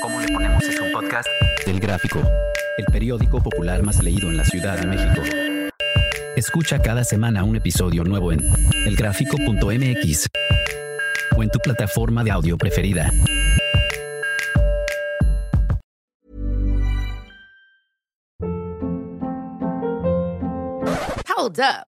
¿Cómo le ponemos es un podcast? Del Gráfico, el periódico popular más leído en la Ciudad de México. Escucha cada semana un episodio nuevo en elgráfico.mx o en tu plataforma de audio preferida. Hold up.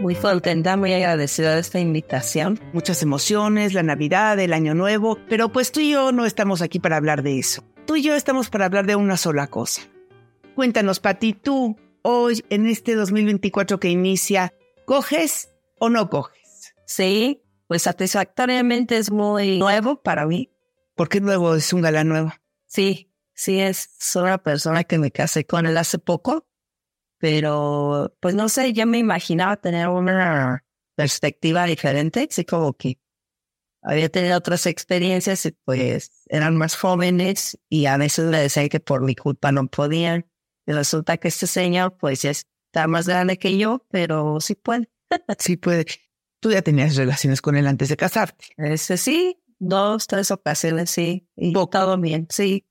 Muy contenta, muy agradecida de esta invitación. Muchas emociones, la Navidad, el Año Nuevo, pero pues tú y yo no estamos aquí para hablar de eso. Tú y yo estamos para hablar de una sola cosa. Cuéntanos, Pati, tú, hoy, en este 2024 que inicia, ¿coges o no coges? Sí, pues satisfactoriamente es muy nuevo para mí. ¿Por qué nuevo? ¿Es un galán nuevo? Sí, sí, es soy una persona que me casé con él hace poco pero pues no sé, ya me imaginaba tener una perspectiva diferente, así como que había tenido otras experiencias y pues eran más jóvenes y a veces le decían que por mi culpa no podían. Y resulta que este señor pues ya está más grande que yo, pero sí puede. sí puede. Tú ya tenías relaciones con él antes de casarte. Ese sí, dos, tres ocasiones sí. Y todo bien, sí.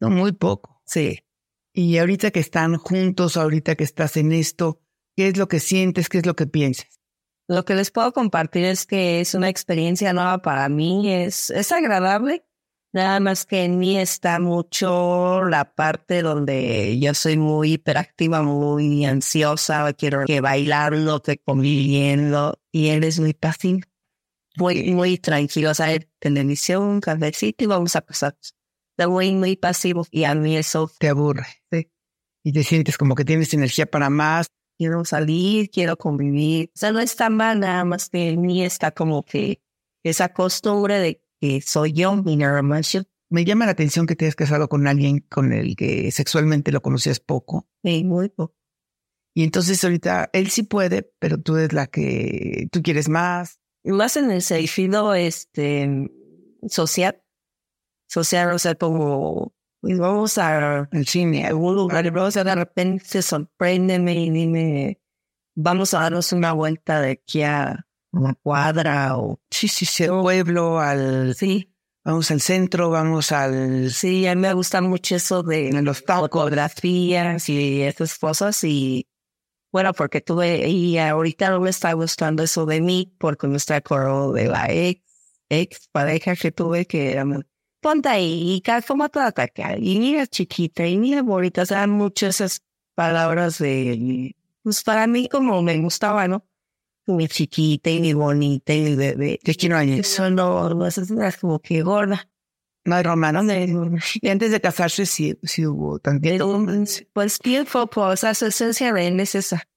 No, muy poco. Sí. Y ahorita que están juntos, ahorita que estás en esto, ¿qué es lo que sientes? ¿Qué es lo que piensas? Lo que les puedo compartir es que es una experiencia nueva para mí, es, es agradable, nada más que en mí está mucho la parte donde yo soy muy hiperactiva, muy ansiosa, quiero que bailando, que conviviendo, y él es muy pasivo, muy, muy tranquilo, o sea, televisión, cafecito y vamos a pasar muy, muy pasivo y a mí eso te aburre. Sí. Y te sientes como que tienes energía para más. Quiero salir, quiero convivir. O sea, no está mal, nada más que en mí está como que esa costumbre de que soy yo, mi normación. Me llama la atención que te hayas casado con alguien con el que sexualmente lo conocías poco. Sí, muy poco. Y entonces ahorita él sí puede, pero tú eres la que tú quieres más. Más en el sentido este, social social, o sea, como pues vamos a al cine, a algún lugar, y vamos a de repente sorpréndeme y dime, vamos a darnos una vuelta de aquí a una cuadra o sí, sí, sí, al pueblo, al sí. Vamos al centro, vamos al... Sí, a mí me gusta mucho eso de los fotografías y esas cosas y bueno, porque tuve, y ahorita no me está gustando eso de mí porque me está acordando de la ex, ex pareja que tuve que era ponte ahí y como toda acá, y mira chiquita, y mira bonita, o sea, muchas esas palabras de, pues para mí como me gustaba, ¿no? Mi chiquita y mi bonita y mi bebé. ¿De quién años? Eso no, no, eso es como que gorda. No hay romano. Y antes de casarse sí, sí hubo también. Pues tiempo, pues esa esencia de él es esa.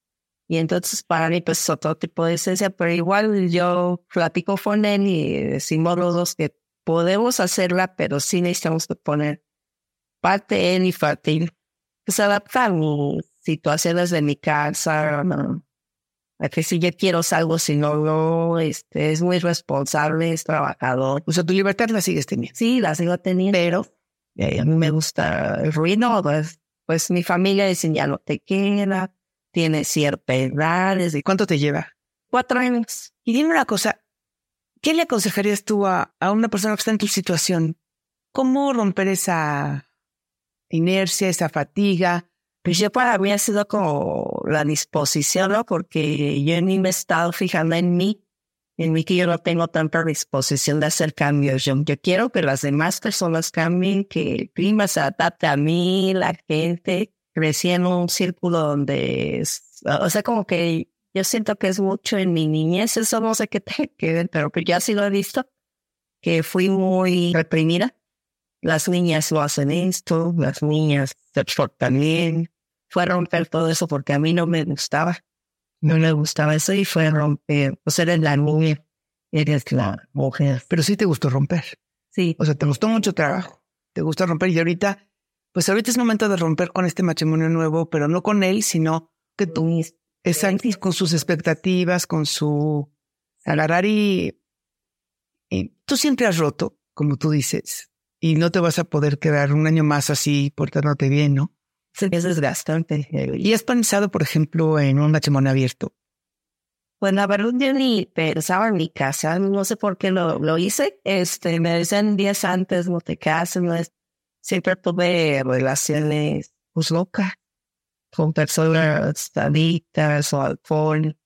Y entonces para mí pues otro tipo de esencia, pero igual yo platico con él y decimos los dos que podemos hacerla, pero sí necesitamos poner parte en y parte pues adaptar situaciones de mi casa, ¿no? a que si yo quiero algo, si no, no, este, es muy responsable, es trabajador. O sea, tu libertad la sigues teniendo. Sí, la sigo teniendo, pero eh, a mí me gusta el ruido, pues, pues mi familia dice, ya no te queda, tiene cierta edad. ¿Y cuánto te lleva? Cuatro años. Y dime una cosa, ¿Qué le aconsejarías tú a, una persona que está en tu situación? ¿Cómo romper esa inercia, esa fatiga? Pues yo para mí ha sido como la disposición, ¿no? Porque yo ni me he estado fijando en mí. en mí que yo no tengo tanta disposición de hacer cambios. Yo, yo quiero que las demás personas cambien, que el clima se adapte a mí, la gente. Crecí en un círculo donde, o sea, como que yo siento que es mucho en mi niñez, eso no sé qué te que pero ya sí lo he visto, que fui muy reprimida. Las niñas lo hacen esto, las niñas se portan bien. Fue a romper todo eso porque a mí no me gustaba no le gustaba eso y fue a romper. O sea, eres la niña, eres la mujer. Pero sí te gustó romper. Sí. O sea, te gustó mucho trabajo. Te gusta romper y ahorita, pues ahorita es momento de romper con este matrimonio nuevo, pero no con él, sino que tú, exacto, con sus expectativas, con su agarrar y, y tú siempre has roto, como tú dices, y no te vas a poder quedar un año más así portándote bien, ¿no? es desgastante. ¿Y has pensado, por ejemplo, en un matrimonio abierto? Pues la verdad yo ni pensaba en mi casa, no sé por qué lo, lo hice. Este, me decían días antes, no te cases, no es... siempre tuve relaciones pues locas con personas adictas o alcohol.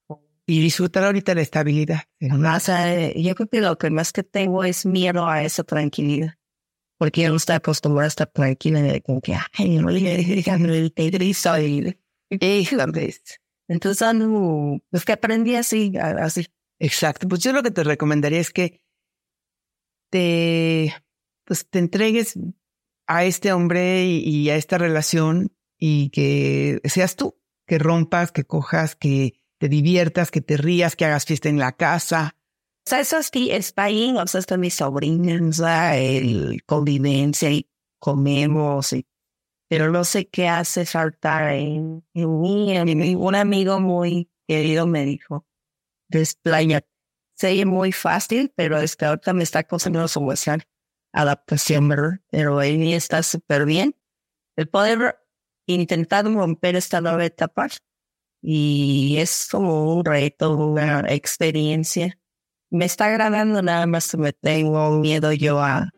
Y disfrutar ahorita la estabilidad. O sea, yo creo que lo que más que tengo es miedo a esa tranquilidad porque yo no estoy acostumbrada a estar tranquila de como que, ay, no le el pedrizo y Entonces, es que aprendí así, así. Exacto. Pues yo lo que te recomendaría es que te, pues te entregues a este hombre y, a esta relación y que seas tú, que rompas, que cojas, que te diviertas, que te rías, que hagas fiesta en la casa, o sea, eso sí está ahí, o sea, está mi sobrina, el convivencia y comemos, y, pero no sé qué hace falta en, mí. Un amigo muy querido me dijo, desplaya. Se muy fácil, pero es que ahorita me está costando su adaptación, ¿verdad? Pero ahí está súper bien. El poder intentar romper esta nueva etapa y es como un reto, una experiencia me está agradando, nada más me tengo miedo yo a,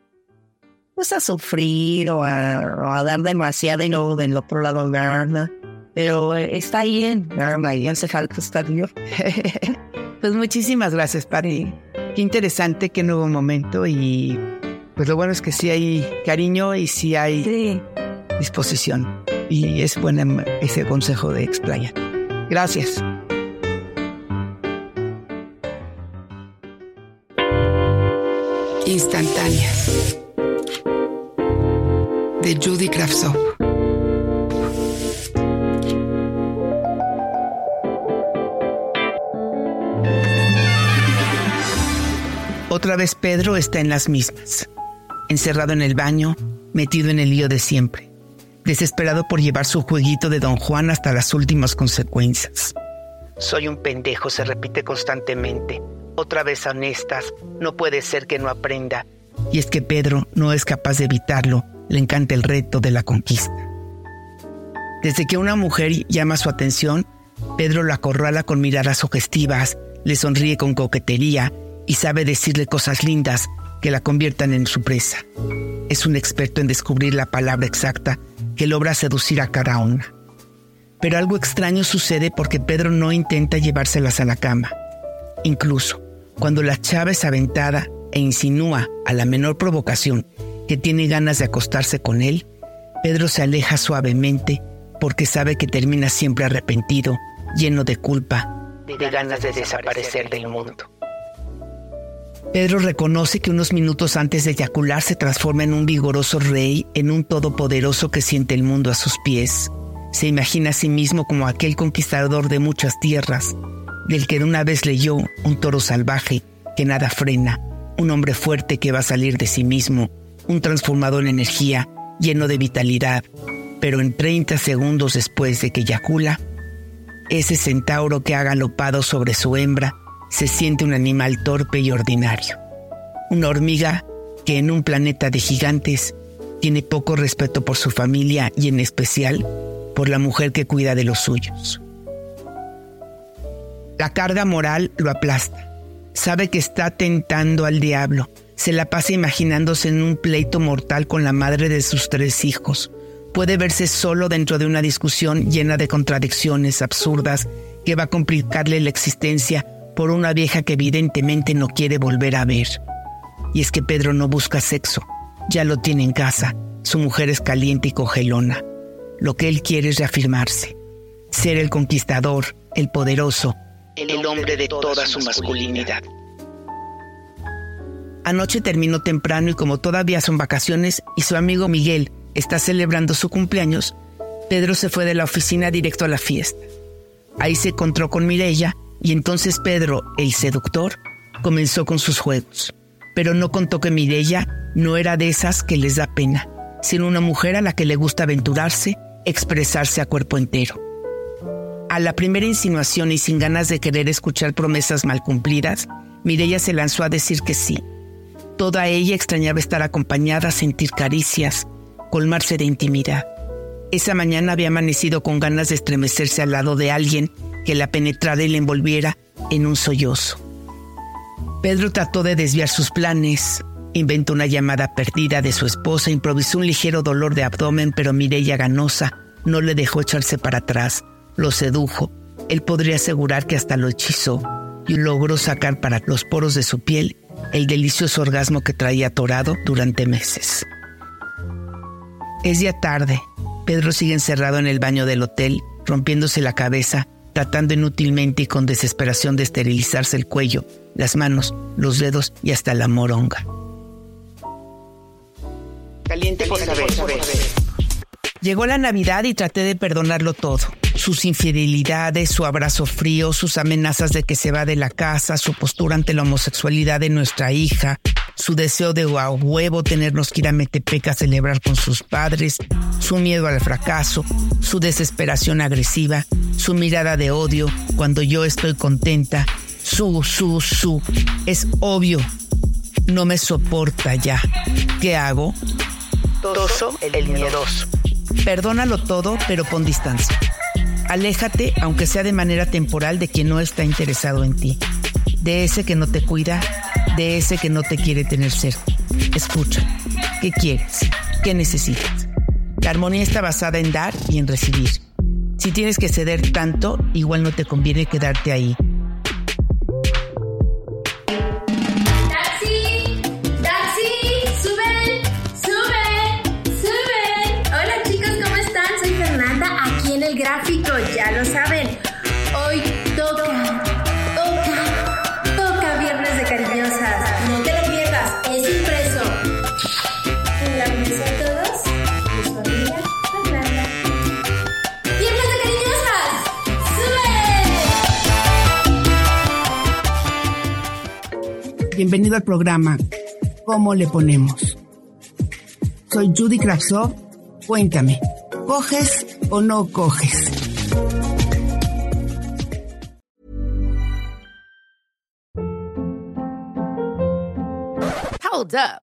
pues a sufrir o a, dar demasiado y luego del otro lado nada. Pero eh, está bien, y hace falta estar yo. pues muchísimas gracias, Pari. Qué interesante, qué nuevo momento y pues lo bueno es que sí hay cariño y sí hay disposición. Y es bueno ese consejo de Explaya. Gracias. instantáneas de Judy Kravtsov. Otra vez Pedro está en las mismas, encerrado en el baño, metido en el lío de siempre, desesperado por llevar su jueguito de Don Juan hasta las últimas consecuencias. Soy un pendejo, se repite constantemente otra vez honestas, no puede ser que no aprenda. Y es que Pedro no es capaz de evitarlo, le encanta el reto de la conquista. Desde que una mujer llama su atención, Pedro la acorrala con miradas sugestivas, le sonríe con coquetería y sabe decirle cosas lindas que la conviertan en su presa. Es un experto en descubrir la palabra exacta que logra seducir a cada una. Pero algo extraño sucede porque Pedro no intenta llevárselas a la cama. Incluso, cuando la chava es aventada e insinúa a la menor provocación que tiene ganas de acostarse con él, Pedro se aleja suavemente porque sabe que termina siempre arrepentido, lleno de culpa, de ganas de desaparecer del mundo. Pedro reconoce que unos minutos antes de eyacular se transforma en un vigoroso rey, en un todopoderoso que siente el mundo a sus pies. Se imagina a sí mismo como aquel conquistador de muchas tierras, del que una vez leyó un toro salvaje que nada frena, un hombre fuerte que va a salir de sí mismo, un transformador en energía lleno de vitalidad, pero en 30 segundos después de que eyacula, ese centauro que ha galopado sobre su hembra se siente un animal torpe y ordinario, una hormiga que en un planeta de gigantes tiene poco respeto por su familia y en especial por la mujer que cuida de los suyos. La carga moral lo aplasta. Sabe que está tentando al diablo. Se la pasa imaginándose en un pleito mortal con la madre de sus tres hijos. Puede verse solo dentro de una discusión llena de contradicciones absurdas que va a complicarle la existencia por una vieja que evidentemente no quiere volver a ver. Y es que Pedro no busca sexo, ya lo tiene en casa, su mujer es caliente y cogelona. Lo que él quiere es reafirmarse, ser el conquistador, el poderoso, el hombre de toda su masculinidad. Anoche terminó temprano y como todavía son vacaciones y su amigo Miguel está celebrando su cumpleaños, Pedro se fue de la oficina directo a la fiesta. Ahí se encontró con Mirella y entonces Pedro, el seductor, comenzó con sus juegos. Pero no contó que Mirella no era de esas que les da pena, sino una mujer a la que le gusta aventurarse, expresarse a cuerpo entero. A la primera insinuación y sin ganas de querer escuchar promesas mal cumplidas, Mirella se lanzó a decir que sí. Toda ella extrañaba estar acompañada, sentir caricias, colmarse de intimidad. Esa mañana había amanecido con ganas de estremecerse al lado de alguien que la penetrara y la envolviera en un sollozo. Pedro trató de desviar sus planes, inventó una llamada perdida de su esposa, improvisó un ligero dolor de abdomen, pero Mireya Ganosa no le dejó echarse para atrás, lo sedujo. Él podría asegurar que hasta lo hechizó y logró sacar para los poros de su piel el delicioso orgasmo que traía atorado durante meses. Es ya tarde. Pedro sigue encerrado en el baño del hotel, rompiéndose la cabeza, tratando inútilmente y con desesperación de esterilizarse el cuello, las manos, los dedos y hasta la moronga. Caliente por saber. Llegó la Navidad y traté de perdonarlo todo. Sus infidelidades, su abrazo frío, sus amenazas de que se va de la casa, su postura ante la homosexualidad de nuestra hija, su deseo de a huevo tenernos que ir a Metepec a celebrar con sus padres, su miedo al fracaso, su desesperación agresiva, su mirada de odio cuando yo estoy contenta, su, su, su. Es obvio, no me soporta ya. ¿Qué hago? Toso el miedoso. Perdónalo todo, pero pon distancia. Aléjate, aunque sea de manera temporal, de quien no está interesado en ti. De ese que no te cuida, de ese que no te quiere tener cerca. Escucha. ¿Qué quieres? ¿Qué necesitas? La armonía está basada en dar y en recibir. Si tienes que ceder tanto, igual no te conviene quedarte ahí. Bienvenido al programa ¿Cómo le ponemos? Soy Judy Kravsov. Cuéntame, ¿coges o no coges? Hold up.